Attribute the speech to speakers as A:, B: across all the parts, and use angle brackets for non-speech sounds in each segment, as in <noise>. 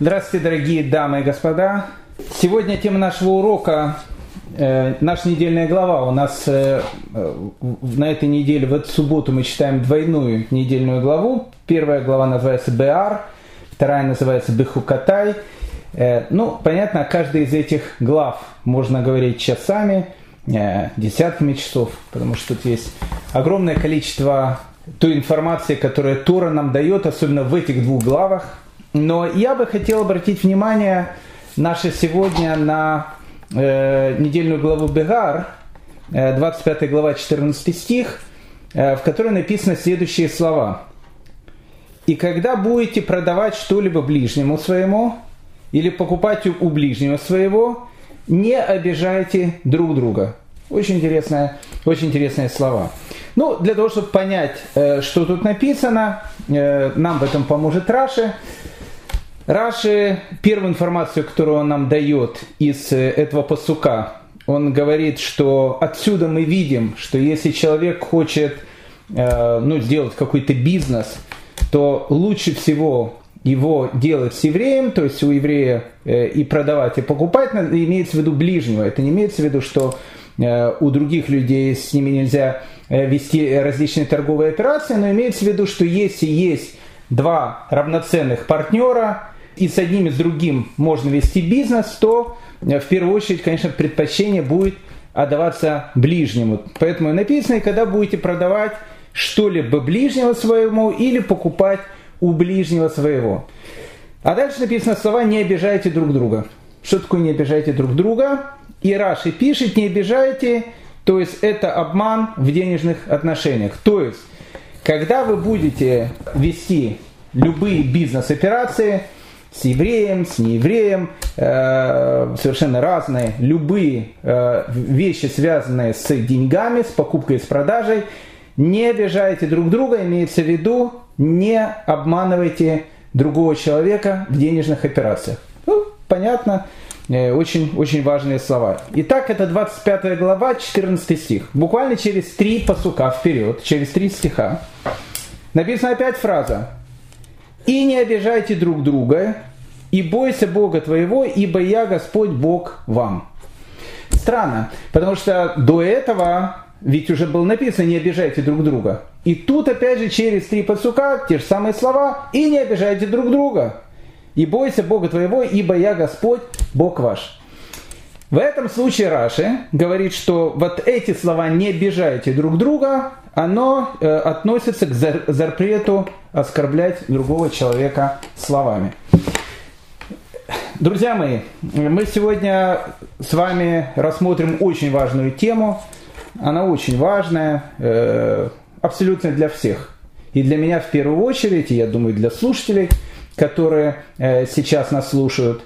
A: Здравствуйте, дорогие дамы и господа. Сегодня тема нашего урока э, наша недельная глава. У нас э, на этой неделе, в эту субботу мы читаем двойную недельную главу. Первая глава называется Беар, вторая называется Бехукатай. Э, ну, понятно, о каждой из этих глав можно говорить часами, э, десятками часов, потому что тут есть огромное количество той информации, которая Тора нам дает, особенно в этих двух главах. Но я бы хотел обратить внимание наше сегодня на э, недельную главу Бегар, э, 25 глава, 14 стих, э, в которой написаны следующие слова. «И когда будете продавать что-либо ближнему своему, или покупать у ближнего своего, не обижайте друг друга». Очень интересные, очень интересные слова. Ну, для того, чтобы понять, э, что тут написано, э, нам в этом поможет Раши. Раши, первую информацию, которую он нам дает из э, этого посука, он говорит, что отсюда мы видим, что если человек хочет ну, сделать какой-то бизнес, то лучше всего его делать с евреем, то есть у еврея и продавать, и покупать, имеется в виду ближнего. Это не имеется в виду, что Э, у других людей с ними нельзя э, вести различные торговые операции, но имеется в виду, что если есть два равноценных партнера, и с одним и с другим можно вести бизнес, то э, в первую очередь, конечно, предпочтение будет отдаваться ближнему. Поэтому написано, когда будете продавать что-либо ближнего своему или покупать у ближнего своего. А дальше написано слова «не обижайте друг друга». Что такое «не обижайте друг друга»? И Раши пишет, не обижайте, то есть это обман в денежных отношениях. То есть, когда вы будете вести любые бизнес-операции с евреем, с неевреем, э, совершенно разные, любые э, вещи, связанные с деньгами, с покупкой и с продажей, не обижайте друг друга, имеется в виду, не обманывайте другого человека в денежных операциях. Ну, понятно, Э, очень, очень важные слова. Итак, это 25 глава, 14 стих. Буквально через три посука вперед, через три стиха, написана опять фраза. «И не обижайте друг друга, и бойся Бога твоего, ибо я Господь Бог вам». Странно, потому что до этого ведь уже было написано «не обижайте друг друга». И тут опять же через три посука те же самые слова «и не обижайте друг друга» и бойся Бога твоего, ибо я Господь, Бог ваш. В этом случае Раши говорит, что вот эти слова «не обижайте друг друга», оно э, относится к запрету оскорблять другого человека словами. Друзья мои, мы сегодня с вами рассмотрим очень важную тему. Она очень важная, э, абсолютно для всех. И для меня в первую очередь, и я думаю, для слушателей – которые э, сейчас нас слушают.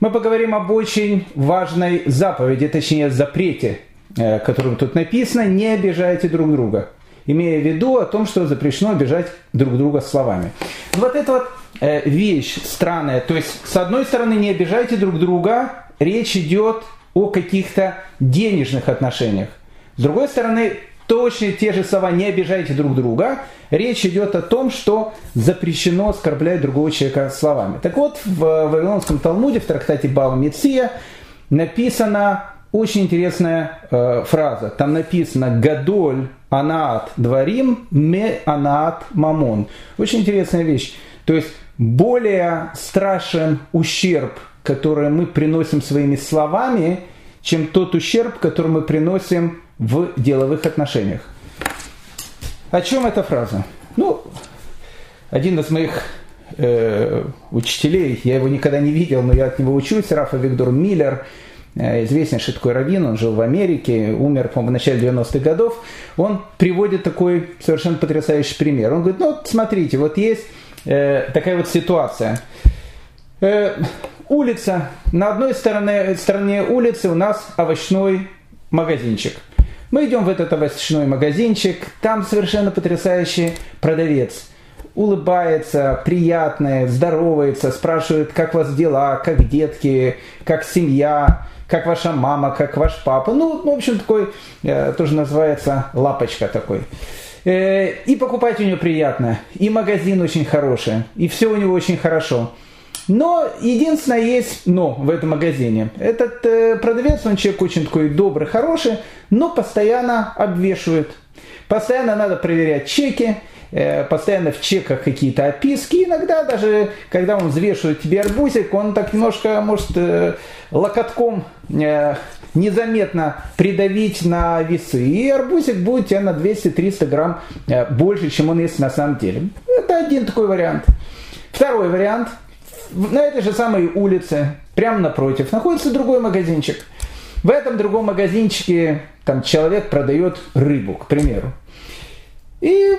A: Мы поговорим об очень важной заповеди, точнее запрете, э, которым тут написано «не обижайте друг друга», имея в виду о том, что запрещено обижать друг друга словами. Вот эта вот вещь странная, то есть с одной стороны не обижайте друг друга, речь идет о каких-то денежных отношениях. С другой стороны, точно те же слова «не обижайте друг друга», речь идет о том, что запрещено оскорблять другого человека словами. Так вот, в Вавилонском Талмуде, в трактате Бава Меция, написана очень интересная э, фраза. Там написано «Гадоль анаат дворим, ме анаат мамон». Очень интересная вещь. То есть, более страшен ущерб, который мы приносим своими словами, чем тот ущерб, который мы приносим в деловых отношениях. О чем эта фраза? Ну, один из моих э, учителей, я его никогда не видел, но я от него учусь, Рафа Виктор Миллер, э, известнейший такой раввин, он жил в Америке, умер, по-моему, в начале 90-х годов, он приводит такой совершенно потрясающий пример. Он говорит, ну, вот смотрите, вот есть э, такая вот ситуация. Э, улица, на одной стороне, стороне улицы у нас овощной магазинчик – мы идем в этот овощной магазинчик, там совершенно потрясающий продавец. Улыбается, приятный, здоровается, спрашивает, как у вас дела, как детки, как семья, как ваша мама, как ваш папа. Ну, в общем, такой, э, тоже называется лапочка такой. Э, и покупать у него приятно, и магазин очень хороший, и все у него очень хорошо. Но единственное есть но в этом магазине. Этот э, продавец, он человек очень такой добрый, хороший, но постоянно обвешивает. Постоянно надо проверять чеки, э, постоянно в чеках какие-то описки. Иногда даже, когда он взвешивает тебе арбузик, он так немножко может э, локотком э, незаметно придавить на весы. И арбузик будет тебя на 200-300 грамм э, больше, чем он есть на самом деле. Это один такой вариант. Второй вариант – на этой же самой улице, прямо напротив, находится другой магазинчик. В этом другом магазинчике там человек продает рыбу, к примеру. И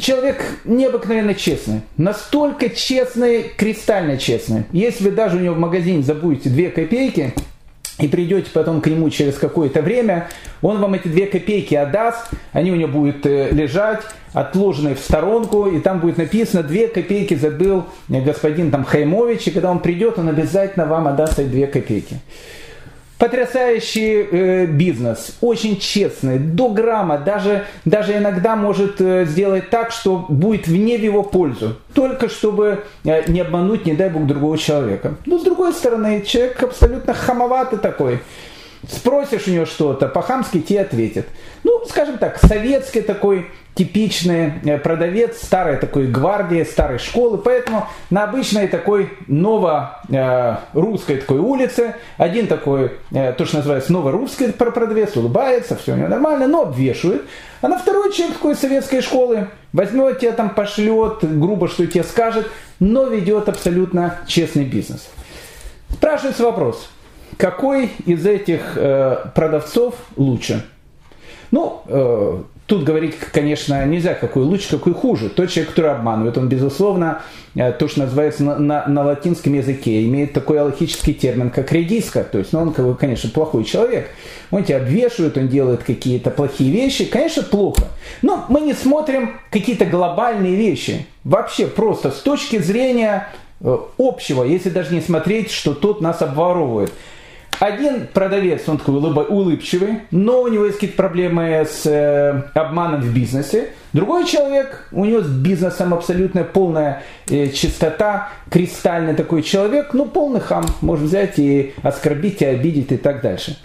A: человек необыкновенно честный. Настолько честный, кристально честный. Если вы даже у него в магазине забудете 2 копейки, и придете потом к нему через какое-то время, он вам эти две копейки отдаст, они у него будут э, лежать, отложенные в сторонку, и там будет написано, две копейки забыл господин там Хаймович, и когда он придет, он обязательно вам отдаст эти две копейки. Потрясающий э, бизнес, очень честный, до грамма, даже, даже иногда может э, сделать так, что будет вне в его пользу, только чтобы э, не обмануть, не дай бог, другого человека. Но с другой стороны, человек абсолютно хамоватый такой. Спросишь у него что-то, по-хамски тебе ответит. Ну, скажем так, советский такой типичный э, продавец старой такой гвардии, старой школы. Поэтому на обычной такой ново-русской э, такой улице один такой, э, то, что называется новорусский продавец, улыбается, все у него нормально, но обвешивает. А на второй человек такой советской школы возьмет тебя там, пошлет, грубо что тебе скажет, но ведет абсолютно честный бизнес. Спрашивается вопрос, какой из этих продавцов лучше? Ну, Тут говорить, конечно, нельзя, какой лучше, какой хуже. Тот человек, который обманывает, он, безусловно, э, то, что называется на, на, на латинском языке, имеет такой аллахический термин, как редиска. То есть, ну, он, конечно, плохой человек. Он тебя обвешивает, он делает какие-то плохие вещи. Конечно, плохо. Но мы не смотрим какие-то глобальные вещи. Вообще, просто с точки зрения э, общего, если даже не смотреть, что тот нас обворовывает. Один продавец, он такой улыбчивый, но у него есть какие-то проблемы с э, обманом в бизнесе. Другой человек, у него с бизнесом абсолютно полная э, чистота, кристальный такой человек, ну полный хам, может взять и оскорбить, и обидеть и так дальше.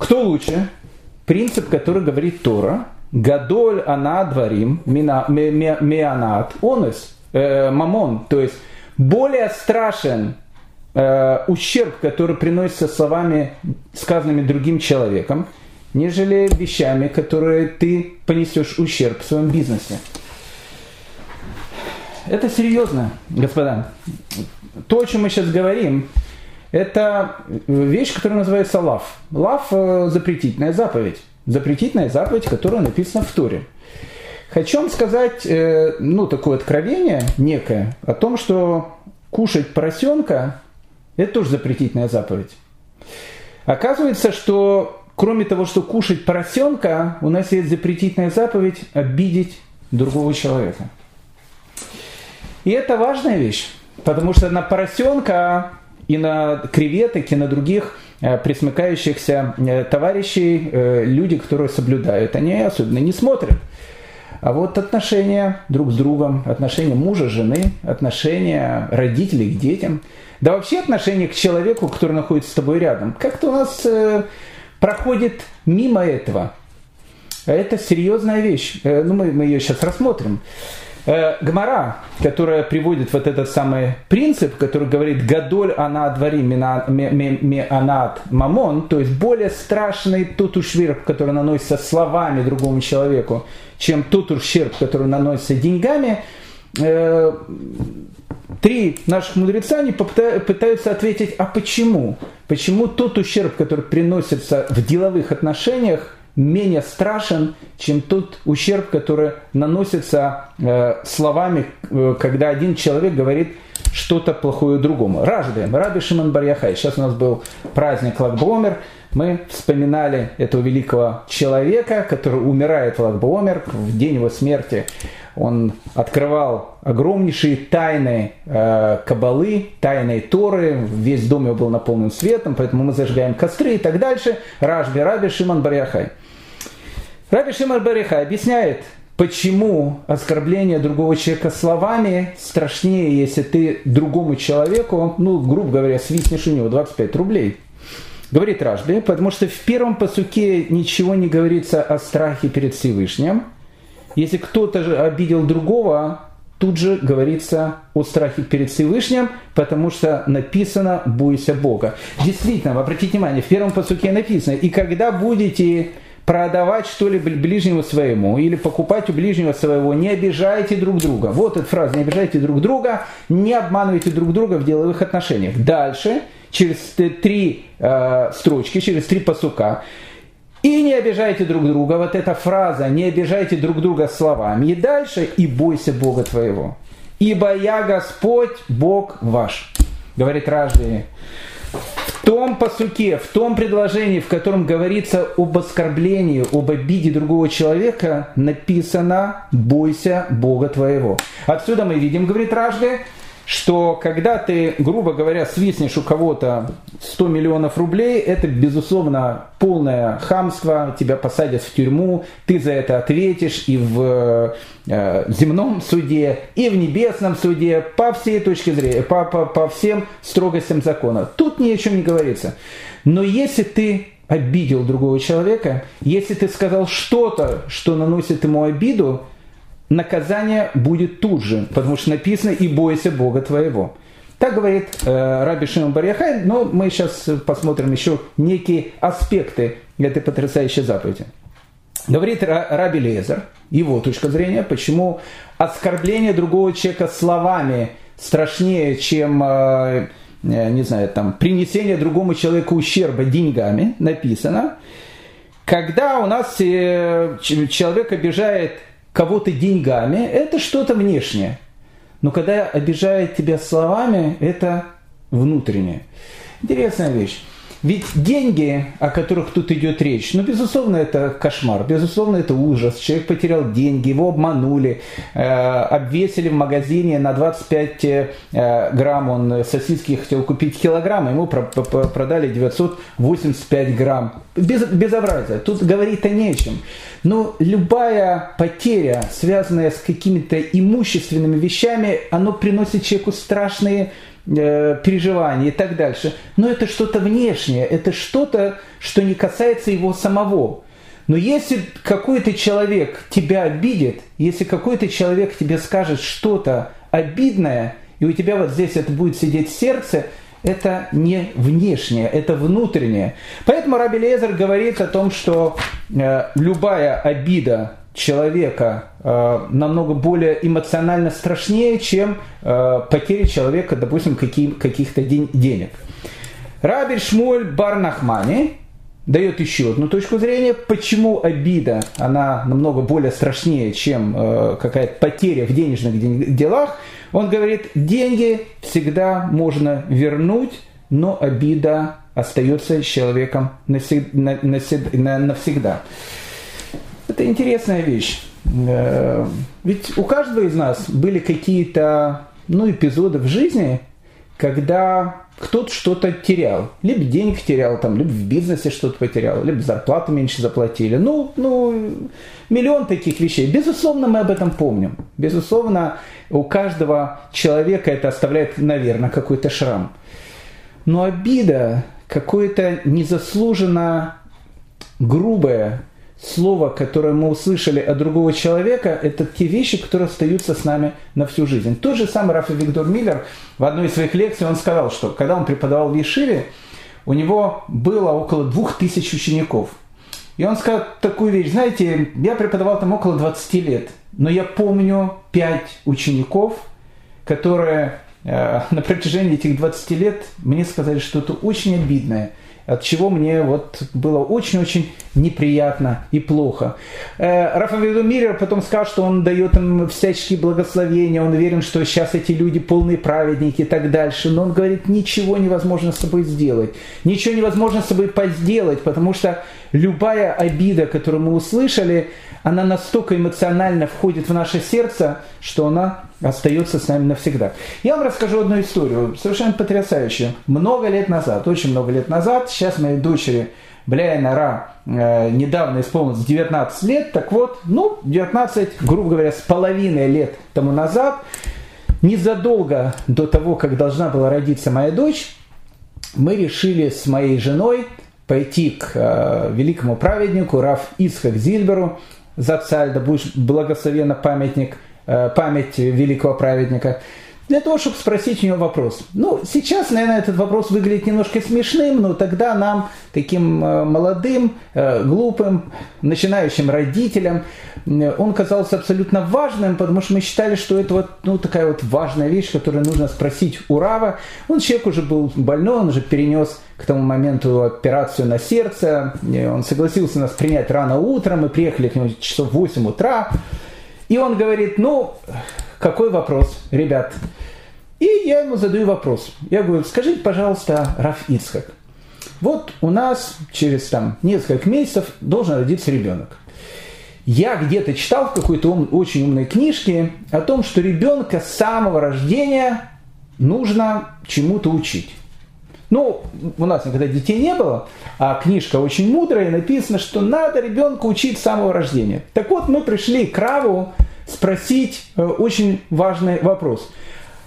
A: Кто лучше? Принцип, который говорит Тора. Гадоль ана дворим, мианат, онес, э, мамон. То есть более страшен э, ущерб, который приносится словами, сказанными другим человеком, нежели вещами, которые ты понесешь ущерб в своем бизнесе. Это серьезно, господа. То, о чем мы сейчас говорим, это вещь, которая называется лав. Лав – запретительная заповедь. Запретительная заповедь, которая написана в Торе. Хочу вам сказать, э, ну, такое откровение некое о том, что кушать поросенка это тоже запретительная заповедь. Оказывается, что кроме того, что кушать поросенка, у нас есть запретительная заповедь обидеть другого человека. И это важная вещь, потому что на поросенка и на креветок, и на других э, присмыкающихся э, товарищей э, люди, которые соблюдают, они особенно не смотрят. А вот отношения друг с другом, отношения мужа, жены, отношения родителей к детям – да вообще отношение к человеку, который находится с тобой рядом, как-то у нас э, проходит мимо этого. Это серьезная вещь. Э, ну, мы, мы ее сейчас рассмотрим. Э, Гмара, которая приводит вот этот самый принцип, который говорит «гадоль она двори меанат мамон», то есть более страшный тот ущерб, который наносится словами другому человеку, чем тот ущерб, который наносится деньгами, э, три наших мудреца они пытаются ответить, а почему? Почему тот ущерб, который приносится в деловых отношениях, менее страшен, чем тот ущерб, который наносится э, словами, э, когда один человек говорит что-то плохое другому. Ражды, Раби Шимон Барьяхай. Сейчас у нас был праздник Лагбомер. Мы вспоминали этого великого человека, который умирает в Лагбомер в день его смерти он открывал огромнейшие тайны э, Кабалы, тайны Торы, весь дом его был наполнен светом, поэтому мы зажигаем костры и так дальше. Рашби, Раби Шиман Баряхай. Раби Шиман Баряхай объясняет почему оскорбление другого человека словами страшнее, если ты другому человеку, ну, грубо говоря, свистнешь у него 25 рублей. Говорит Ражби, потому что в первом посуке ничего не говорится о страхе перед Всевышним. Если кто-то же обидел другого, тут же говорится о страхе перед Всевышним, потому что написано «бойся Бога». Действительно, обратите внимание, в первом посуке написано «И когда будете продавать что-либо ближнему своему или покупать у ближнего своего, не обижайте друг друга. Вот эта фраза, не обижайте друг друга, не обманывайте друг друга в деловых отношениях. Дальше, через три э, строчки, через три посука, и не обижайте друг друга, вот эта фраза, не обижайте друг друга словами. И дальше, и бойся Бога твоего. Ибо я Господь, Бог ваш. Говорит Ражди том посуке, в том предложении, в котором говорится об оскорблении, об обиде другого человека, написано «бойся Бога твоего». Отсюда мы видим, говорит Ражде, что когда ты, грубо говоря, свистнешь у кого-то 100 миллионов рублей, это, безусловно, полное хамство, тебя посадят в тюрьму, ты за это ответишь и в э, земном суде, и в небесном суде, по всей точке зрения, по, по, по всем строгостям закона. Тут ни о чем не говорится. Но если ты обидел другого человека, если ты сказал что-то, что наносит ему обиду, наказание будет тут же, потому что написано «и бойся Бога твоего». Так говорит э, Раби Шимон Барьяхай, но мы сейчас посмотрим еще некие аспекты этой потрясающей заповеди. Говорит Раби Лезер, его точка зрения, почему оскорбление другого человека словами страшнее, чем, э, э не знаю, там, принесение другому человеку ущерба деньгами, написано. Когда у нас э, человек обижает кого-то деньгами, это что-то внешнее. Но когда обижает тебя словами, это внутреннее. Интересная вещь. Ведь деньги, о которых тут идет речь, ну, безусловно, это кошмар, безусловно, это ужас. Человек потерял деньги, его обманули, э, обвесили в магазине на 25 э, грамм, он сосиски хотел купить килограмм, ему про про продали 985 грамм. Без безобразие, тут говорить-то не о чем. Но любая потеря, связанная с какими-то имущественными вещами, оно приносит человеку страшные Э, переживания и так дальше. Но это что-то внешнее, это что-то, что не касается его самого. Но если какой-то человек тебя обидит, если какой-то человек тебе скажет что-то обидное, и у тебя вот здесь это будет сидеть сердце, это не внешнее, это внутреннее. Поэтому Раби Лезер говорит о том, что э, любая обида человека э, намного более эмоционально страшнее, чем э, потеря человека, допустим, каким, каких-то день, денег. Рабель Шмуль Барнахмани дает еще одну точку зрения, почему обида, она намного более страшнее, чем э, какая-то потеря в денежных делах. Он говорит, деньги всегда можно вернуть, но обида остается с человеком навсегда. Это интересная вещь. Э, ведь у каждого из нас были какие-то ну, эпизоды в жизни, когда кто-то что-то терял. Либо денег терял, там, либо в бизнесе что-то потерял, либо зарплату меньше заплатили. Ну, ну, миллион таких вещей. Безусловно, мы об этом помним. Безусловно, у каждого человека это оставляет, наверное, какой-то шрам. Но обида, какое-то незаслуженно грубое слово, которое мы услышали от другого человека, это те вещи, которые остаются с нами на всю жизнь. Тот же самый Рафа Виктор Миллер в одной из своих лекций, он сказал, что когда он преподавал в Ешиве, у него было около двух тысяч учеников. И он сказал такую вещь, знаете, я преподавал там около 20 лет, но я помню пять учеников, которые э, на протяжении этих 20 лет мне сказали что-то очень обидное – от чего мне вот было очень-очень неприятно и плохо. Э, Рафаэль Мирер потом сказал, что он дает им всяческие благословения, он уверен, что сейчас эти люди полные праведники и так дальше, но он говорит, ничего невозможно с собой сделать, ничего невозможно с собой сделать, потому что любая обида, которую мы услышали, она настолько эмоционально входит в наше сердце, что она остается с нами навсегда. Я вам расскажу одну историю, совершенно потрясающую. Много лет назад, очень много лет назад, сейчас моей дочери Бля Нара э, недавно исполнилось 19 лет, так вот, ну, 19, грубо говоря, с половиной лет тому назад, незадолго до того, как должна была родиться моя дочь, мы решили с моей женой пойти к э, великому праведнику Раф Исхак Зильберу, Зацаль, да будешь благословенно памятник, память великого праведника, для того, чтобы спросить у него вопрос. Ну, сейчас, наверное, этот вопрос выглядит немножко смешным, но тогда нам, таким э, молодым, э, глупым, начинающим родителям, э, он казался абсолютно важным, потому что мы считали, что это вот ну, такая вот важная вещь, которую нужно спросить у Рава. Он человек уже был больной, он уже перенес к тому моменту операцию на сердце, он согласился нас принять рано утром, мы приехали к нему часов в 8 утра, и он говорит, ну, какой вопрос, ребят? И я ему задаю вопрос. Я говорю, скажите, пожалуйста, Раф Ицхак, вот у нас через там, несколько месяцев должен родиться ребенок. Я где-то читал в какой-то ум, очень умной книжке о том, что ребенка с самого рождения нужно чему-то учить. Ну, у нас никогда детей не было, а книжка очень мудрая, и написано, что надо ребенка учить с самого рождения. Так вот, мы пришли к Раву спросить э, очень важный вопрос.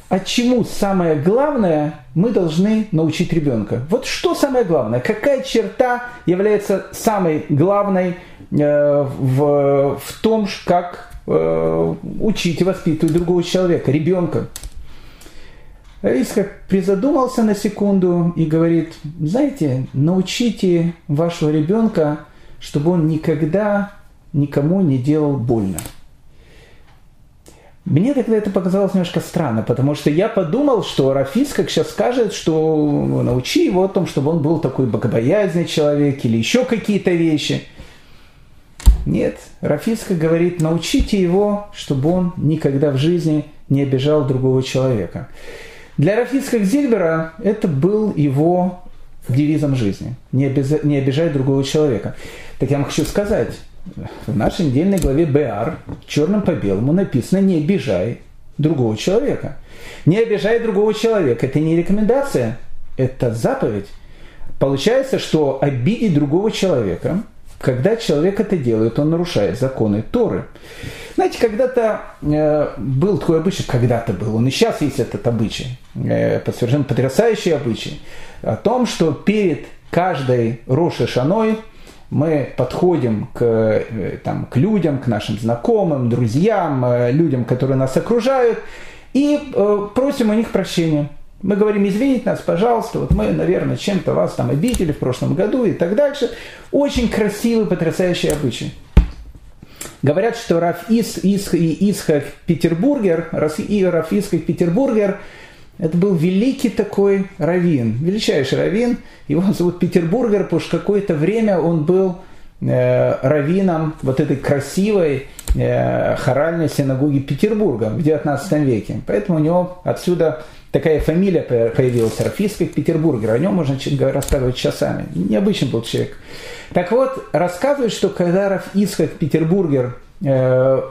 A: А чему самое главное мы должны научить ребенка? Вот что самое главное? Какая черта является самой главной э, в, в том, как э, учить и воспитывать другого человека, ребенка? Исхак призадумался на секунду и говорит, знаете, научите вашего ребенка, чтобы он никогда никому не делал больно. Мне тогда это показалось немножко странно, потому что я подумал, что Рафис, как сейчас скажет, что научи его о том, чтобы он был такой богобоязненный человек или еще какие-то вещи. Нет, Рафиска говорит, научите его, чтобы он никогда в жизни не обижал другого человека. Для Рафиска Зильбера это был его девизом жизни. Не, обез... не обижать другого человека. Так я вам хочу сказать, в нашей недельной главе БР черным по белому написано «не обижай другого человека». Не обижай другого человека – это не рекомендация, это заповедь. Получается, что обидеть другого человека, когда человек это делает, он нарушает законы Торы. Знаете, когда-то э, был такой обычай, когда-то был, он и сейчас есть этот обычай, э, совершенно потрясающий обычай, о том, что перед каждой Роши Шаной – мы подходим к, э, там, к людям, к нашим знакомым, друзьям, э, людям, которые нас окружают, и э, просим у них прощения. Мы говорим, извините нас, пожалуйста, вот мы, наверное, чем-то вас там обидели в прошлом году и так дальше. Очень красивый, потрясающий обычай. Говорят, что Раф Ис, Ис, Исхак Петербургер, Раф Исхак Петербургер – это был великий такой раввин, величайший раввин. Его зовут Петербургер, потому что какое-то время он был э, раввином вот этой красивой э, хоральной синагоги Петербурга в 19 веке. Поэтому у него отсюда такая фамилия появилась, Рафийских Петербургер. О нем можно рассказывать часами. Необычный был человек. Так вот, рассказывают, что когда Раф Исхак Петербургер э,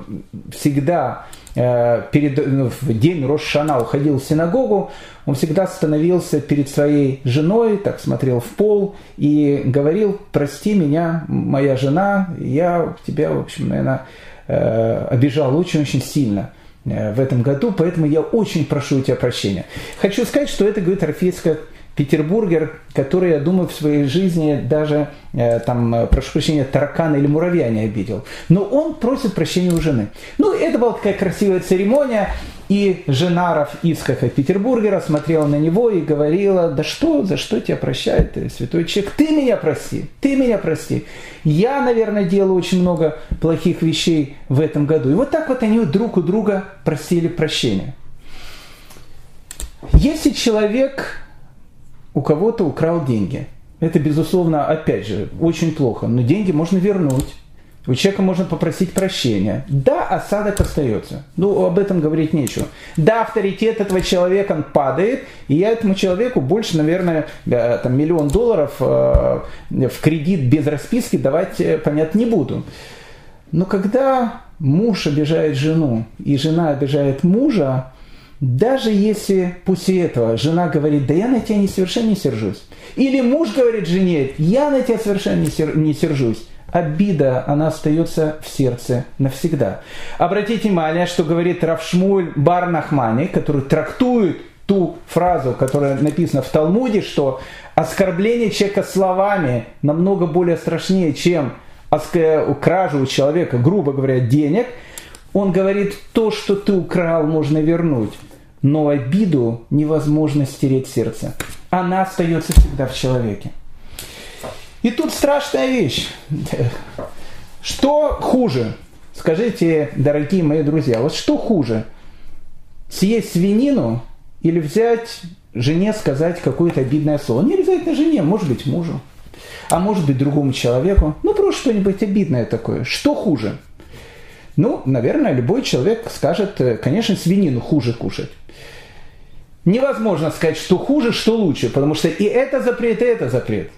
A: всегда Э, перед, ну, в день Рошана уходил в синагогу, он всегда становился перед своей женой, так смотрел в пол и говорил, прости меня, моя жена, я тебя, в общем, наверное, э, обижал очень-очень сильно в этом году, поэтому я очень прошу у тебя прощения. Хочу сказать, что это, говорит Рафейская Петербургер, который, я думаю, в своей жизни даже, э, там, э, прошу прощения, таракана или муравья не обидел. Но он просит прощения у жены. Ну, это была такая красивая церемония, и жена Раф Ицхака Петербургера смотрела на него и говорила, да что, за что тебя прощает ты, святой человек, ты меня прости, ты меня прости. Я, наверное, делаю очень много плохих вещей в этом году. И вот так вот они друг у друга просили прощения. Если человек у кого-то украл деньги. Это, безусловно, опять же, очень плохо. Но деньги можно вернуть. У человека можно попросить прощения. Да, осадок остается. Ну, об этом говорить нечего. Да, авторитет этого человека падает, и я этому человеку больше, наверное, э, там, миллион долларов э, в кредит без расписки давать, э, понятно, не буду. Но когда муж обижает жену, и жена обижает мужа, даже если после этого жена говорит, да я на тебя не совершенно не сержусь. Или муж говорит жене, я на тебя совершенно не сержусь. Обида, она остается в сердце навсегда. Обратите внимание, что говорит Равшмуль Барнахмани, который трактует ту фразу, которая написана в Талмуде, что оскорбление человека словами намного более страшнее, чем кражу у человека, грубо говоря, денег. Он говорит, то, что ты украл, можно вернуть но обиду невозможно стереть сердце. Она остается всегда в человеке. И тут страшная вещь. Что хуже? Скажите, дорогие мои друзья, вот что хуже? Съесть свинину или взять жене сказать какое-то обидное слово? Не обязательно жене, может быть мужу. А может быть другому человеку. Ну, просто что-нибудь обидное такое. Что хуже? Ну, наверное, любой человек скажет, э, конечно, свинину хуже кушать. Невозможно сказать, что хуже, что лучше, потому что и это запрет, и это запрет.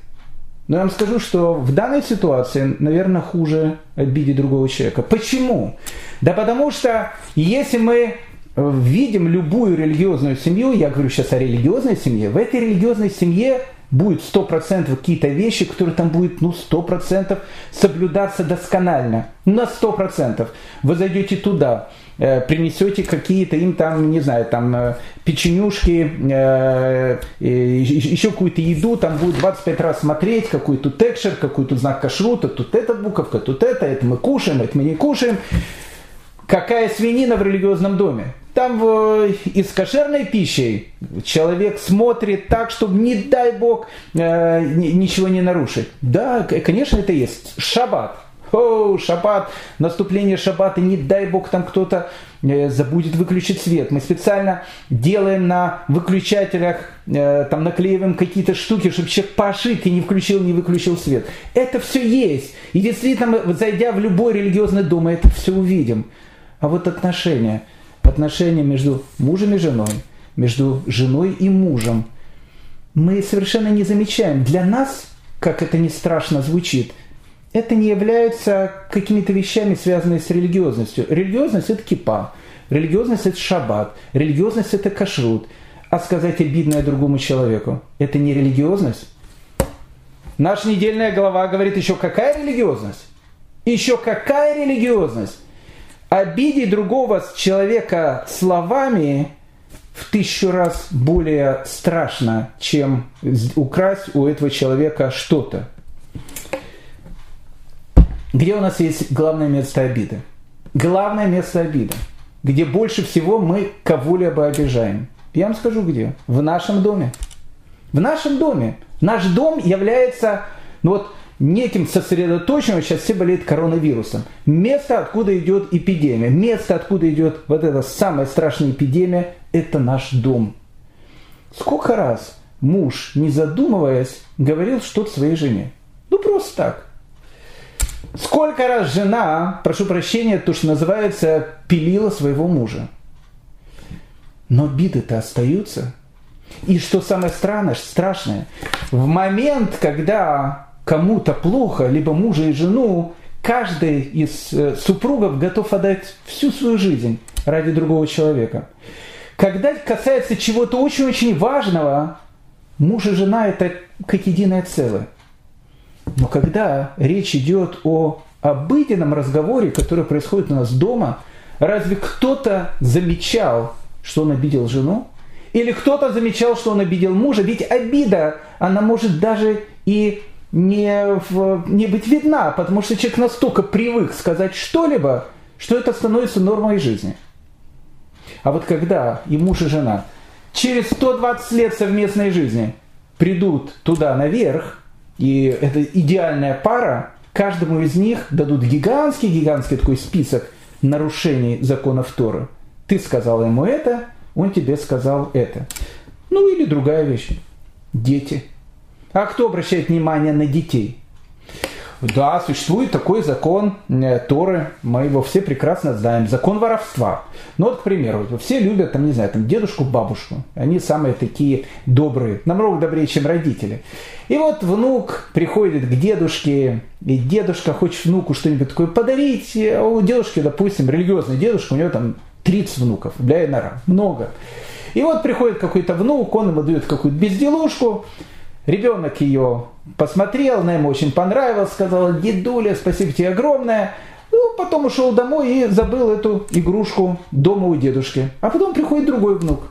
A: Но я вам скажу, что в данной ситуации, наверное, хуже обидеть другого человека. Почему? Да потому что если мы э, видим любую религиозную семью, я говорю сейчас о религиозной семье, в этой религиозной семье будет 100% какие-то вещи, которые там будет ну, 100% соблюдаться досконально. На 100%. Вы зайдете туда, э, принесете какие-то им там, не знаю, там э, печенюшки, э, еще какую-то еду, там будет 25 раз смотреть, какой тут текшер, какой тут знак кашрута, тут эта буковка, тут это, это мы кушаем, это мы не кушаем. Какая свинина в религиозном доме? Там э, и с кошерной пищей человек смотрит так, чтобы, не дай бог, э, ничего не нарушить. Да, конечно, это есть. Шаббат. О, шаббат, наступление шаббата, не дай бог там кто-то э, забудет выключить свет. Мы специально делаем на выключателях, там наклеиваем какие-то штуки, чтобы человек по ошибке не включил, не выключил свет. Это все есть. И действительно, зайдя в любой религиозный дом, мы это все увидим. А вот отношения – отношения между мужем и женой, между женой и мужем, мы совершенно не замечаем. Для нас, как это не страшно звучит, это не является какими-то вещами, связанными с религиозностью. Религиозность – это кипа, религиозность – это шаббат, религиозность – это кашрут. А сказать обидное другому человеку – это не религиозность? Наша недельная глава говорит еще какая религиозность? Еще какая религиозность? Обидеть другого человека словами в тысячу раз более страшно, чем украсть у этого человека что-то. Где у нас есть главное место обиды? Главное место обиды, где больше всего мы кого-либо обижаем. Я вам скажу где. В нашем доме. В нашем доме. Наш дом является, ну вот, неким сосредоточенным, сейчас все болеют коронавирусом. Место, откуда идет эпидемия, место, откуда идет вот эта самая страшная эпидемия, это наш дом. Сколько раз муж, не задумываясь, говорил что-то своей жене? Ну, просто так. Сколько раз жена, прошу прощения, то, что называется, пилила своего мужа. Но обиды-то остаются. И что самое странное, страшное, в момент, когда кому-то плохо, либо мужа и жену, каждый из э, супругов готов отдать всю свою жизнь ради другого человека. Когда касается чего-то очень-очень важного, муж и жена это как единое целое. Но когда речь идет о обыденном разговоре, который происходит у нас дома, разве кто-то замечал, что он обидел жену? Или кто-то замечал, что он обидел мужа? Ведь обида, она может даже и не, в, не быть видна, потому что человек настолько привык сказать что-либо, что это становится нормой жизни. А вот когда и муж, и жена через 120 лет совместной жизни придут туда наверх, и это идеальная пара, каждому из них дадут гигантский-гигантский такой список нарушений законов Торы. Ты сказал ему это, он тебе сказал это. Ну или другая вещь. Дети – а кто обращает внимание на детей? Да, существует такой закон э, Торы, мы его все прекрасно знаем, закон воровства. Ну вот, к примеру, все любят, там, не знаю, там, дедушку, бабушку, они самые такие добрые, намного добрее, чем родители. И вот внук приходит к дедушке, и дедушка хочет внуку что-нибудь такое подарить, а у дедушки, допустим, религиозный дедушка, у него там 30 внуков для Инара. Много. И вот приходит какой-то внук, он ему дает какую-то безделушку, ребенок ее посмотрел, она ему очень понравилась, сказала, дедуля, спасибо тебе огромное. Ну, потом ушел домой и забыл эту игрушку дома у дедушки. А потом приходит другой внук.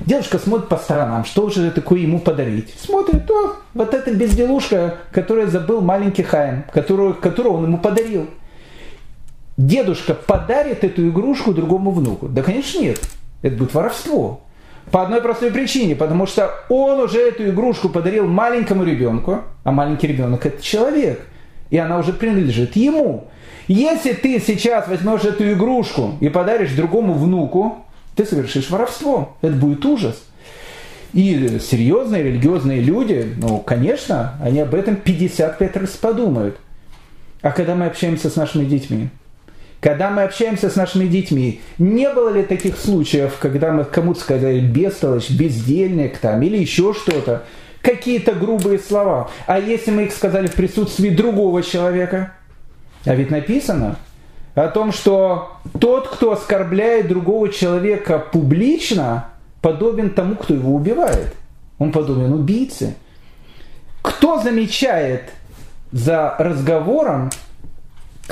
A: Девушка смотрит по сторонам, что же такое ему подарить. Смотрит, то вот эта безделушка, которую забыл маленький Хайм, которую, которую он ему подарил. Дедушка подарит эту игрушку другому внуку? Да, конечно, нет. Это будет воровство. По одной простой причине, потому что он уже эту игрушку подарил маленькому ребенку, а маленький ребенок это человек, и она уже принадлежит ему. Если ты сейчас возьмешь эту игрушку и подаришь другому внуку, ты совершишь воровство. Это будет ужас. И серьезные религиозные люди, ну, конечно, они об этом 55 раз подумают. А когда мы общаемся с нашими детьми? Когда мы общаемся с нашими детьми, не было ли таких случаев, когда мы кому-то сказали бестолочь, бездельник там или еще что-то, какие-то грубые слова. А если мы их сказали в присутствии другого человека? А ведь написано о том, что тот, кто оскорбляет другого человека публично, подобен тому, кто его убивает. Он подобен убийце. Кто замечает за разговором,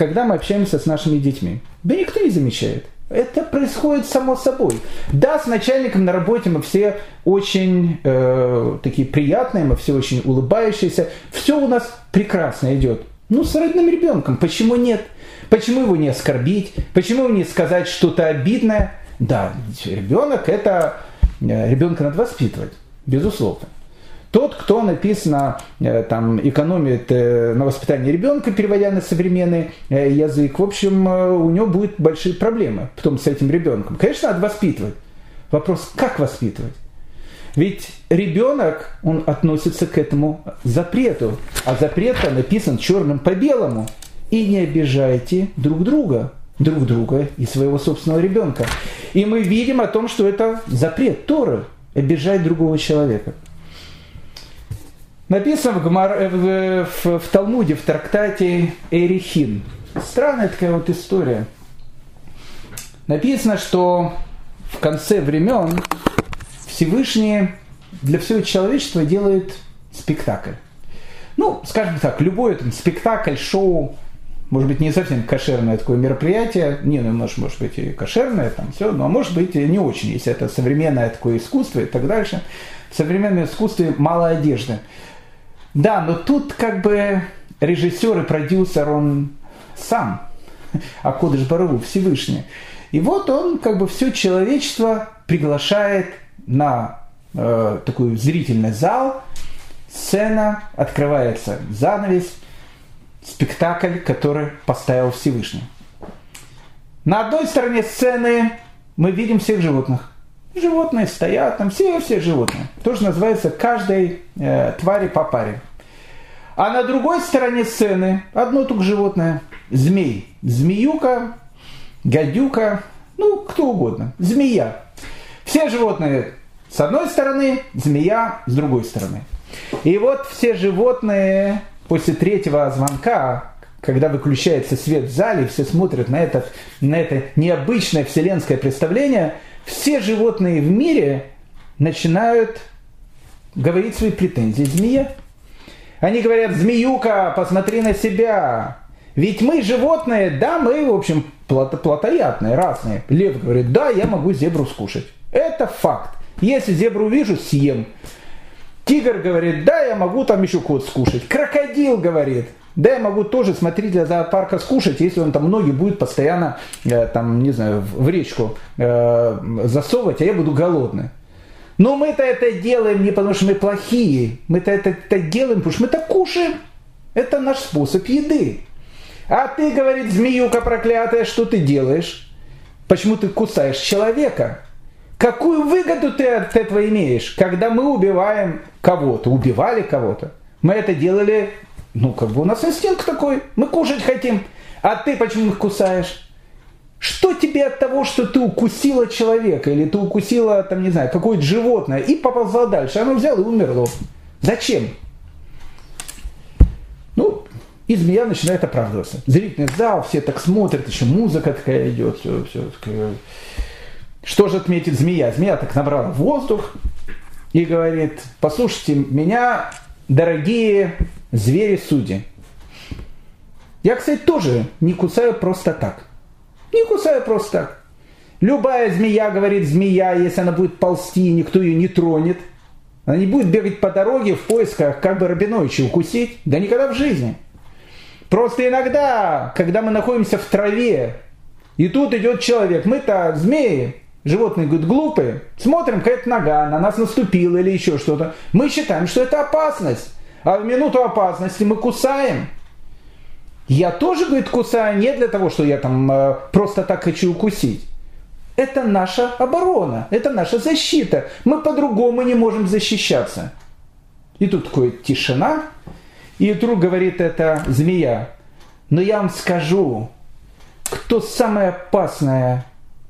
A: когда мы общаемся с нашими детьми? Да никто не замечает. Это происходит само собой. Да, с начальником на работе мы все очень э, такие приятные, мы все очень улыбающиеся. Все у нас прекрасно идет. Ну, с родным ребенком. Почему нет? Почему его не оскорбить? Почему не сказать что-то обидное? Да, ребенок это... Э, ребенка надо воспитывать, безусловно. Тот, кто написано, э, там, экономит э, на воспитании ребенка, переводя на современный язык, в общем, у него будут большие проблемы потом с этим ребенком. Конечно, надо воспитывать. Вопрос, как воспитывать? Ведь ребенок, он относится к этому запрету. А запрет написан черным по белому. И не обижайте друг друга, друг друга и своего собственного ребенка. И мы видим о том, что это запрет Торы, обижать другого человека. Написано в, Гмар, э, в, в, в Талмуде, в трактате Эрихин. Странная такая вот история. Написано, что в конце времен Всевышний для всего человечества делает спектакль. Ну, скажем так, любой там, спектакль, шоу, может быть, не совсем кошерное такое мероприятие, не, ну, может, может быть и кошерное, там все, но может быть и не очень, если это современное такое искусство и так дальше. В современном искусстве мало одежды. Да, но тут как бы режиссер и продюсер, он сам, <laughs> а Кодыш Барову Всевышний. И вот он как бы все человечество приглашает на э, такой зрительный зал, сцена, открывается занавес, спектакль, который поставил Всевышний. На одной стороне сцены мы видим всех животных. Животные стоят, там все-все животные. Тоже называется каждой э, твари по паре. А на другой стороне сцены одно только животное. Змей. Змеюка, гадюка, ну, кто угодно. Змея. Все животные с одной стороны, змея с другой стороны. И вот все животные после третьего звонка, когда выключается свет в зале, все смотрят на это, на это необычное вселенское представление, все животные в мире начинают говорить свои претензии змея. Они говорят, змеюка, посмотри на себя. Ведь мы животные, да, мы, в общем, плотоядные, разные. Лев говорит, да, я могу зебру скушать. Это факт. Если зебру вижу, съем. Тигр говорит, да, я могу там еще кот скушать. Крокодил говорит, да, я могу тоже смотрителя зоопарка скушать, если он там ноги будет постоянно, э, там, не знаю, в речку э, засовывать, а я буду голодный. Но мы-то это делаем не потому, что мы плохие. Мы-то это, это делаем, потому что мы так кушаем. Это наш способ еды. А ты, говорит, змеюка проклятая, что ты делаешь? Почему ты кусаешь человека? Какую выгоду ты от этого имеешь, когда мы убиваем кого-то, убивали кого-то? Мы это делали, ну, как бы у нас инстинкт такой, мы кушать хотим, а ты почему их кусаешь? Что тебе от того, что ты укусила человека, или ты укусила, там, не знаю, какое-то животное, и поползла дальше, оно взяло и умерло. Зачем? Ну, и змея начинает оправдываться. Зрительный зал, все так смотрят, еще музыка такая идет, все, все такое Что же отметит змея? Змея так набрала воздух и говорит, послушайте меня, дорогие звери-судьи. Я, кстати, тоже не кусаю просто так. Не кусаю просто так. Любая змея, говорит змея, если она будет ползти, никто ее не тронет. Она не будет бегать по дороге в поисках, как бы Рабиновича укусить. Да никогда в жизни. Просто иногда, когда мы находимся в траве, и тут идет человек, мы-то змеи, животные, говорят, глупые, смотрим, какая-то нога на нас наступила или еще что-то. Мы считаем, что это опасность. А в минуту опасности мы кусаем. Я тоже, говорит, кусаю не для того, что я там э, просто так хочу укусить. Это наша оборона, это наша защита. Мы по-другому не можем защищаться. И тут такая тишина, и вдруг говорит эта змея, но я вам скажу, кто самое опасное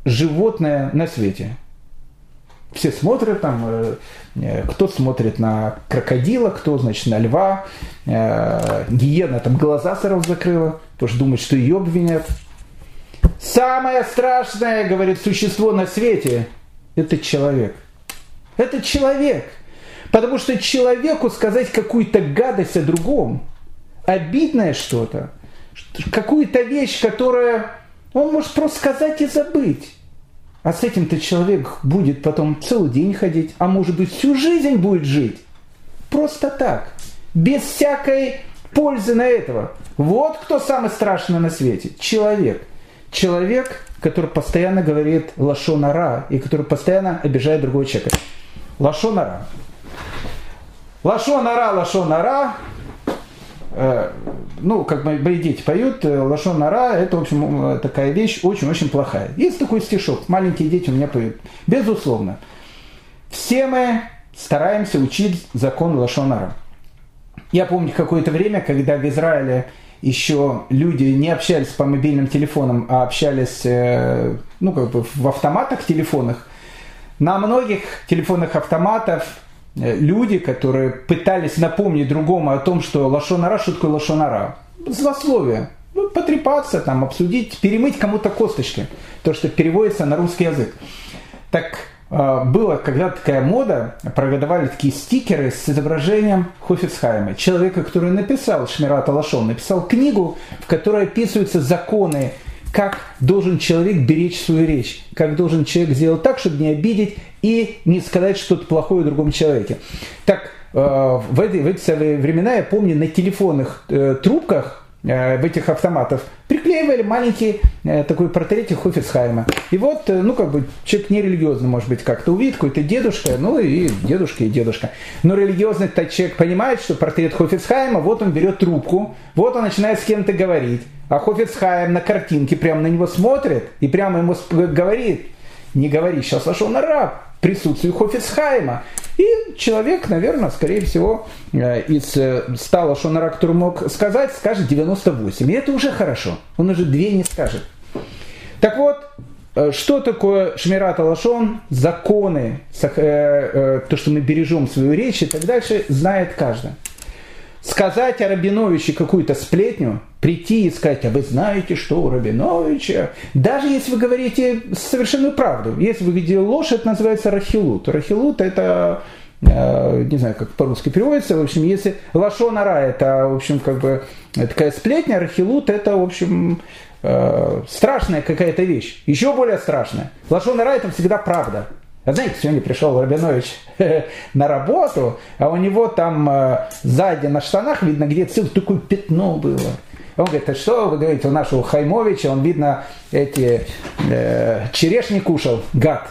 A: животное на свете. Все смотрят там, э, э, кто смотрит на крокодила, кто, значит, на льва. Э, гиена там глаза сразу закрыла, что думает, что ее обвинят. Самое страшное, говорит, существо на свете – это человек. Это человек. Потому что человеку сказать какую-то гадость о другом, обидное что-то, какую-то вещь, которая он может просто сказать и забыть. А с этим-то человек будет потом целый день ходить, а может быть всю жизнь будет жить. Просто так. Без всякой пользы на этого. Вот кто самый страшный на свете. Человек. Человек, который постоянно говорит лашонара и который постоянно обижает другого человека. Лашонара. Лашонара, лашонара ну, как мои дети поют, э, Лашон Нара, это, в общем, такая вещь очень-очень плохая. Есть такой стишок, маленькие дети у меня поют. Безусловно. Все мы стараемся учить закон Лашон Нара. Я помню какое-то время, когда в Израиле еще люди не общались по мобильным телефонам, а общались э, ну, как бы в автоматах телефонах, на многих телефонных автоматах Э, люди, которые пытались напомнить другому о том, что лошонара, что такое лошонара. Злословие. Ну, потрепаться, там, обсудить, перемыть кому-то косточки. То, что переводится на русский язык. Так э, было когда такая мода, продавали такие стикеры с изображением Хофицхайма, человека, который написал Шмирата Лашон, написал книгу, в которой описываются законы как должен человек беречь свою речь, как должен человек сделать так, чтобы не обидеть и не сказать что-то плохое о другом человеке. Так, э, в эти, в эти времена, я помню, на телефонных э, трубках э, в этих автоматах приклеивали маленький такой портретик Хофицхайма. И вот, ну, как бы, человек нерелигиозный, может быть, как-то увидит, какой-то дедушка, ну, и дедушка, и дедушка. Но религиозный человек понимает, что портрет Хофицхайма, вот он берет трубку, вот он начинает с кем-то говорить. А Хофицхайм на картинке прямо на него смотрит и прямо ему говорит, не говори сейчас лошон араб, присутствии Хофицхайма. И человек, наверное, скорее всего, э, из 100 э, лошонара, который мог сказать, скажет 98. И это уже хорошо. Он уже две не скажет. Так вот, э, что такое Шмират Алашон, законы, то, что мы бережем свою речь и так дальше, знает каждый сказать о Рабиновиче какую-то сплетню, прийти и сказать, а вы знаете, что у Рабиновича, даже если вы говорите совершенную правду, если вы видите ложь, это называется рахилут. Рахилут это э, не знаю, как по-русски переводится, в общем, если лашонара это, в общем, как бы такая сплетня, рахилут это, в общем, э, страшная какая-то вещь, еще более страшная. Лашонара это всегда правда. А знаете, сегодня пришел Рабинович <laughs> на работу, а у него там э, сзади на штанах видно, где целое такое пятно было. Он говорит, а что вы говорите, у нашего Хаймовича, он, видно, эти э, черешни кушал, гад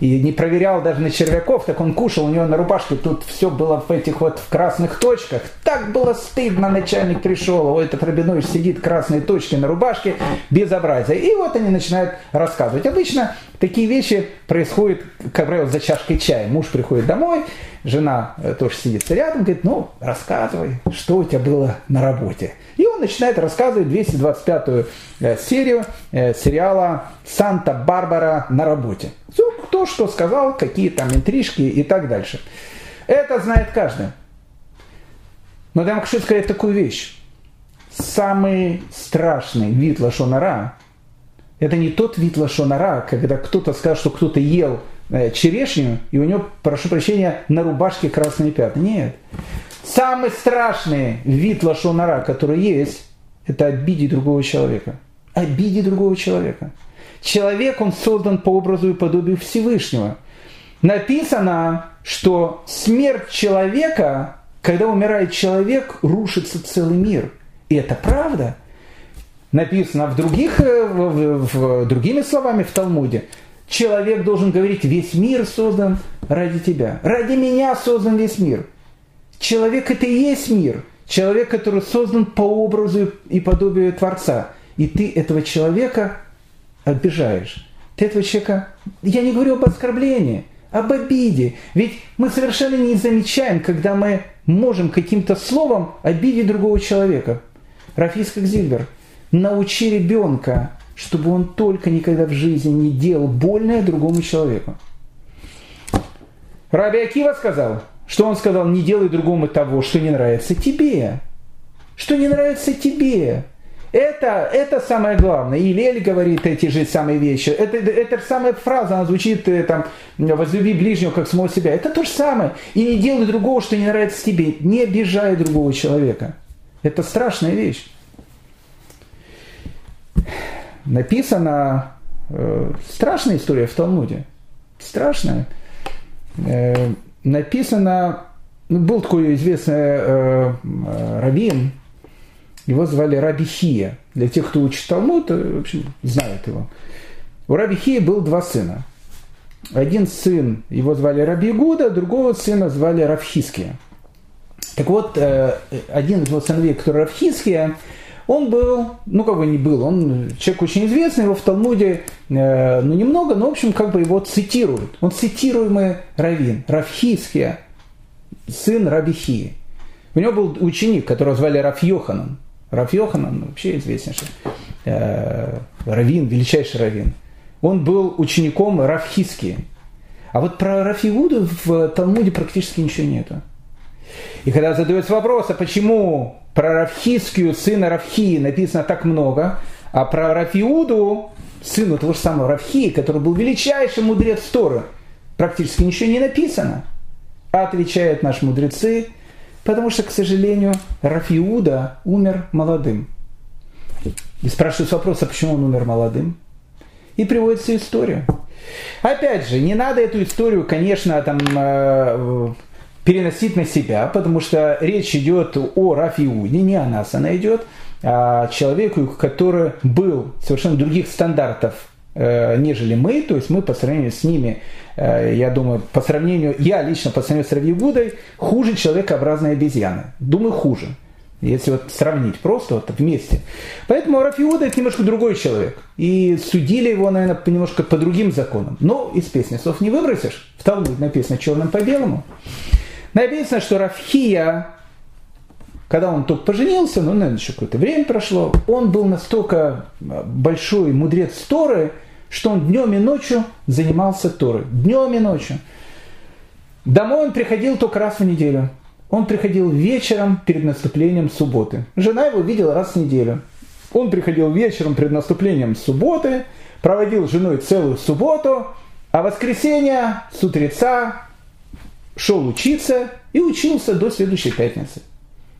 A: и не проверял даже на червяков, так он кушал, у него на рубашке тут все было в этих вот в красных точках. Так было стыдно, начальник пришел, ой, этот Рабинович сидит, красные точки на рубашке, безобразие. И вот они начинают рассказывать. Обычно такие вещи происходят, как правило, за чашкой чая. Муж приходит домой, жена э, тоже сидит рядом, говорит, ну, рассказывай, что у тебя было на работе. И он начинает рассказывать 225-ю э, серию э, сериала «Санта-Барбара на работе». Кто что сказал, какие там интрижки и так дальше. Это знает каждый. Но я хочу сказать такую вещь. Самый страшный вид лошонара – Это не тот вид лошонара, когда кто-то сказал, что кто-то ел э, черешню, и у него, прошу прощения, на рубашке красные пятна. Нет. Самый страшный вид лошонара, который есть, это обидеть другого человека. Обидеть другого человека. Человек, он создан по образу и подобию Всевышнего. Написано, что смерть человека, когда умирает человек, рушится целый мир. И это правда. Написано в других, э, в, в, другими словами в Талмуде. Человек должен говорить, весь мир создан ради тебя. Ради меня создан весь мир. Человек это и есть мир. Человек, который создан по образу и подобию Творца. И ты этого человека обижаешь. Ты этого человека... Я не говорю об оскорблении, об обиде. Ведь мы совершенно не замечаем, когда мы можем каким-то словом обидеть другого человека. Рафис Зильбер. Научи ребенка, чтобы он только никогда в жизни не делал больное другому человеку. Раби Акива сказал, что он сказал, не делай другому того, что не нравится тебе. Что не нравится тебе. Это, это самое главное. И Лель говорит эти же самые вещи. Это, это самая фраза, она звучит э, там, возлюби ближнего, как самого себя. Это то же самое. И не делай другого, что не нравится тебе. Не обижай другого человека. Это страшная вещь. Написана э, страшная история в Талмуде. Страшная. Э, написано, ну, был такой известный э, э, раввин, его звали Раби Хия. Для тех, кто учит Талмуд, э, в общем, знают его. У Раби Хия был два сына. Один сын, его звали Раби Гуда, другого сына звали Равхиския. Так вот, э, один из его сыновей, который Равхиския, он был, ну как бы не был, он человек очень известный, его в Талмуде, э, ну немного, но в общем как бы его цитируют. Он цитируемый раввин, Равхиския, сын Рабихи. У него был ученик, которого звали Раф Йоханан. Раф Йоханан вообще известнейший э, раввин, величайший раввин. Он был учеником Рафхиски. А вот про Рафиуду в Талмуде практически ничего нету. И когда задается вопрос, а почему про Равхискию, сына Равхии, написано так много, а про Рафиуду, сына того же самого Равхии, который был величайший мудрец Торы, практически ничего не написано. Отвечают наши мудрецы, потому что, к сожалению, Рафиуда умер молодым. И спрашивают вопрос, а почему он умер молодым? И приводится история. Опять же, не надо эту историю, конечно, там э, переносить на себя, потому что речь идет о Рафиуде, не о нас она идет, а человеку, который был совершенно других стандартов, э, нежели мы, то есть мы по сравнению с ними, э, я думаю, по сравнению, я лично по сравнению с Равиудой, хуже человекообразной обезьяны. Думаю, хуже. Если вот сравнить просто вот вместе. Поэтому Рафиуда это немножко другой человек. И судили его, наверное, немножко по другим законам. Но из песни слов не выбросишь. В Талмуде написано черным по белому. Написано, что Рафхия, когда он только поженился, ну, наверное, еще какое-то время прошло, он был настолько а, большой мудрец Торы, что он днем и ночью занимался Торой. Днем и ночью. Домой он приходил только раз в неделю. Он приходил вечером перед наступлением субботы. Жена его видела раз в неделю. Он приходил вечером перед наступлением субботы, проводил с женой целую субботу, а воскресенье с утреца шел учиться и учился до следующей пятницы.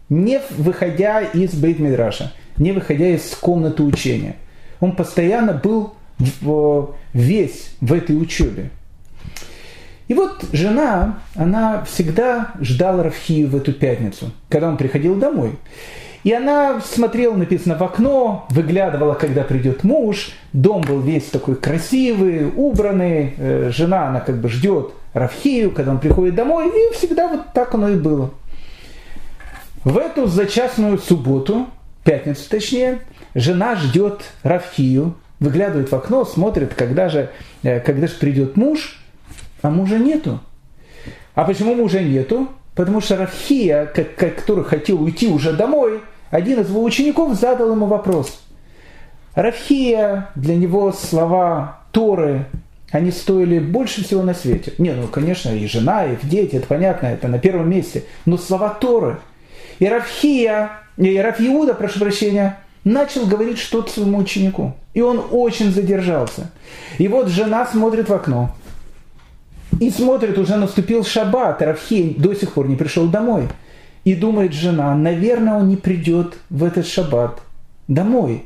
A: Не выходя из Бейт-Мидраша, не выходя из комнаты учения. Он постоянно был весь в этой учебе. И вот жена, она всегда ждала Рафхию в эту пятницу, когда он приходил домой. И она смотрела, написано, в окно, выглядывала, когда придет муж. Дом был весь такой красивый, убранный. Э, жена, она как бы ждет Равхию, когда он приходит домой. И всегда вот так оно и было. В эту зачастную субботу, пятницу точнее, жена ждет Равхию, выглядывает в окно, смотрит, когда же, э, когда же придет муж, а мужа нету. А почему мужа нету? Потому что Рафхия, который хотел уйти уже домой, один из его учеников задал ему вопрос. Рафхия, для него слова Торы, они стоили больше всего на свете. Не, ну, конечно, и жена, и дети, это понятно, это на первом месте. Но слова Торы. И Рафхия, и Рафиуда, прошу прощения, начал говорить что-то своему ученику. И он очень задержался. И вот жена смотрит в окно. И смотрит, уже наступил шаббат, Равхей до сих пор не пришел домой. И думает жена, наверное, он не придет в этот шаббат домой.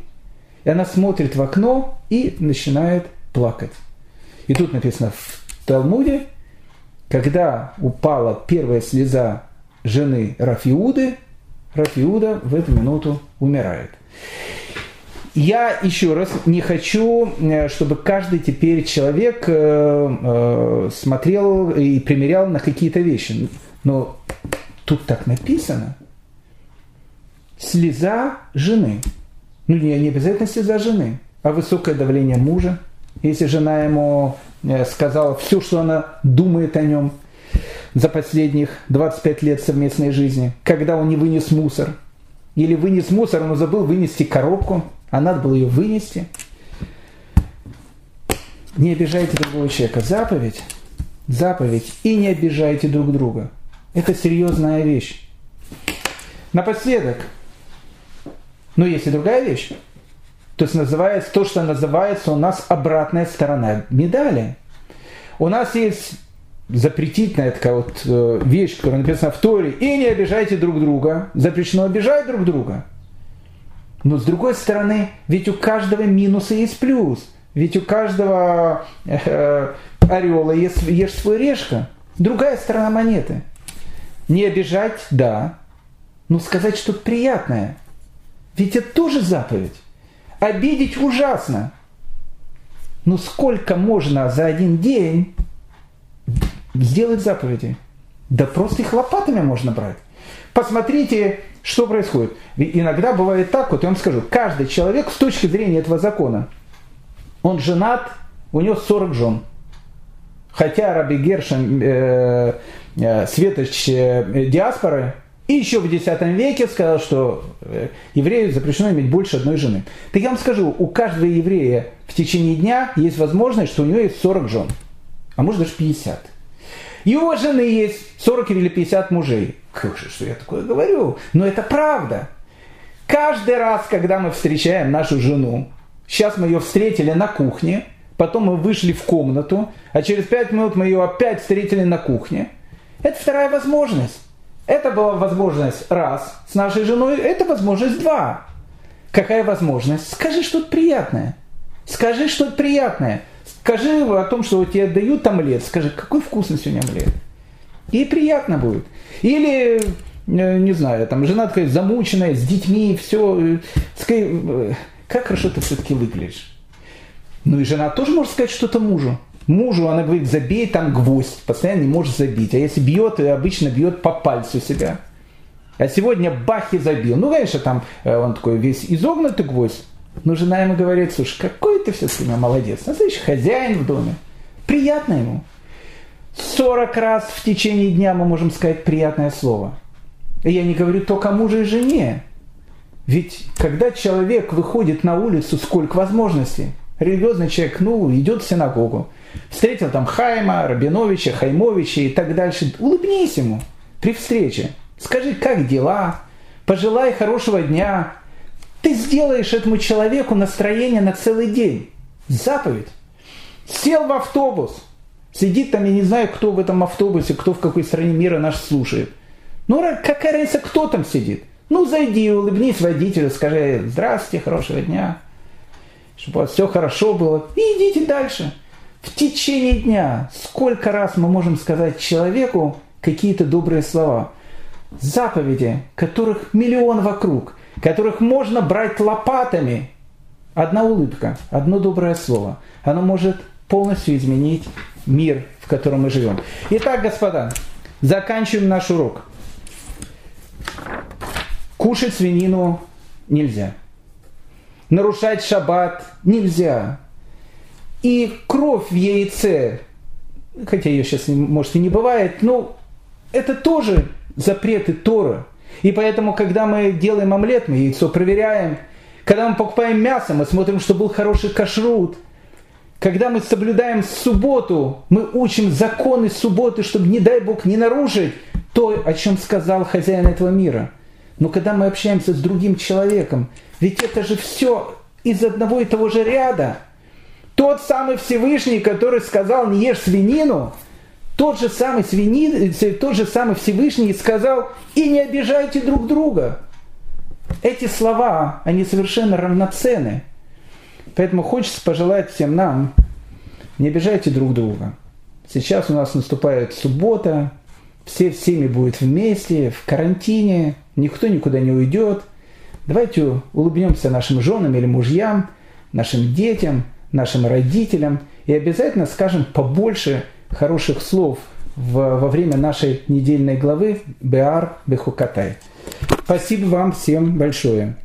A: И она смотрит в окно и начинает плакать. И тут написано в Талмуде, когда упала первая слеза жены Рафиуды, Рафиуда в эту минуту умирает. Я еще раз не хочу, э, чтобы каждый теперь человек э, э, смотрел и примерял на какие-то вещи. Но тут так написано. Слеза жены. Ну, не, не обязательно слеза жены, а высокое давление мужа. Если жена ему сказала все, что она думает о нем за последних 25 лет совместной жизни, когда он не вынес мусор. Или вынес мусор, но забыл вынести коробку, а надо было ее вынести. Не обижайте другого человека. Заповедь, заповедь, и не обижайте друг друга. Это серьезная вещь. Напоследок, но есть и другая вещь. То есть называется, то, что называется у нас обратная сторона медали. У нас есть запретительная такая вот э, вещь, которая написана в Торе, и не обижайте друг друга. Запрещено обижать друг друга. Но с другой стороны, ведь у каждого минуса есть плюс. Ведь у каждого э, орела есть, есть свой решка. Другая сторона монеты. Не обижать, да, но сказать что-то приятное. Ведь это тоже заповедь. Обидеть ужасно. Но сколько можно за один день сделать заповеди? Да просто их лопатами можно брать. Посмотрите, что происходит. Ведь иногда бывает так, вот я вам скажу, каждый человек с точки зрения этого закона, он женат, у него 40 жен. Хотя Раби Гершин, э, э, светоч э, диаспоры, и еще в X веке сказал, что э, еврею запрещено иметь больше одной жены. Так я вам скажу, у каждого еврея в течение дня есть возможность, что у него есть 40 жен, а может даже 50. И у жены есть 40 или 50 мужей. Как же, что я такое говорю? Но это правда. Каждый раз, когда мы встречаем нашу жену, сейчас мы ее встретили на кухне, потом мы вышли в комнату, а через 5 минут мы ее опять встретили на кухне, это вторая возможность. Это была возможность раз с нашей женой, это возможность два. Какая возможность? Скажи что-то приятное. Скажи что-то приятное. Скажи о том, что тебе дают омлет. Скажи, какой вкусный сегодня омлет. И приятно будет. Или, э, не знаю, там жена такая замученная, с детьми, все. Э, скажи, э, как хорошо ты все-таки выглядишь. Ну и жена тоже может сказать что-то мужу. Мужу она говорит, забей там гвоздь, постоянно не можешь забить. А если бьет, обычно бьет по пальцу себя. А сегодня бах и забил. Ну, конечно, там он такой весь изогнутый гвоздь. Но жена ему говорит, слушай, какой ты все-таки молодец. Настоящий хозяин в доме. Приятно ему. 40 раз в течение дня мы можем сказать приятное слово. И я не говорю только мужу и жене. Ведь когда человек выходит на улицу, сколько возможностей. Религиозный человек, ну, идет в синагогу. Встретил там Хайма, Рабиновича, Хаймовича и так дальше. Улыбнись ему при встрече. Скажи, как дела? Пожелай хорошего дня. Ты сделаешь этому человеку настроение на целый день. Заповедь. Сел в автобус, Сидит там, я не знаю, кто в этом автобусе, кто в какой стране мира нас слушает. Ну, какая разница, кто там сидит? Ну, зайди, улыбнись водителю, скажи, здравствуйте, хорошего дня, чтобы у вас все хорошо было, и идите дальше. В течение дня сколько раз мы можем сказать человеку какие-то добрые слова? Заповеди, которых миллион вокруг, которых можно брать лопатами. Одна улыбка, одно доброе слово, оно может полностью изменить мир, в котором мы живем. Итак, господа, заканчиваем наш урок. Кушать свинину нельзя. Нарушать шаббат нельзя. И кровь в яйце, хотя ее сейчас, может, и не бывает, но это тоже запреты Тора. И поэтому, когда мы делаем омлет, мы яйцо проверяем. Когда мы покупаем мясо, мы смотрим, что был хороший кашрут – когда мы соблюдаем субботу, мы учим законы субботы, чтобы, не дай Бог, не нарушить то, о чем сказал хозяин этого мира. Но когда мы общаемся с другим человеком, ведь это же все из одного и того же ряда. Тот самый Всевышний, который сказал не ешь свинину, тот же самый, свинин, тот же самый Всевышний сказал и не обижайте друг друга. Эти слова, они совершенно равноценны. Поэтому хочется пожелать всем нам, не обижайте друг друга. Сейчас у нас наступает суббота, все всеми будут вместе, в карантине, никто никуда не уйдет. Давайте улыбнемся нашим женам или мужьям, нашим детям, нашим родителям и обязательно скажем побольше хороших слов в, во время нашей недельной главы Беар Бехукатай. Спасибо вам всем большое.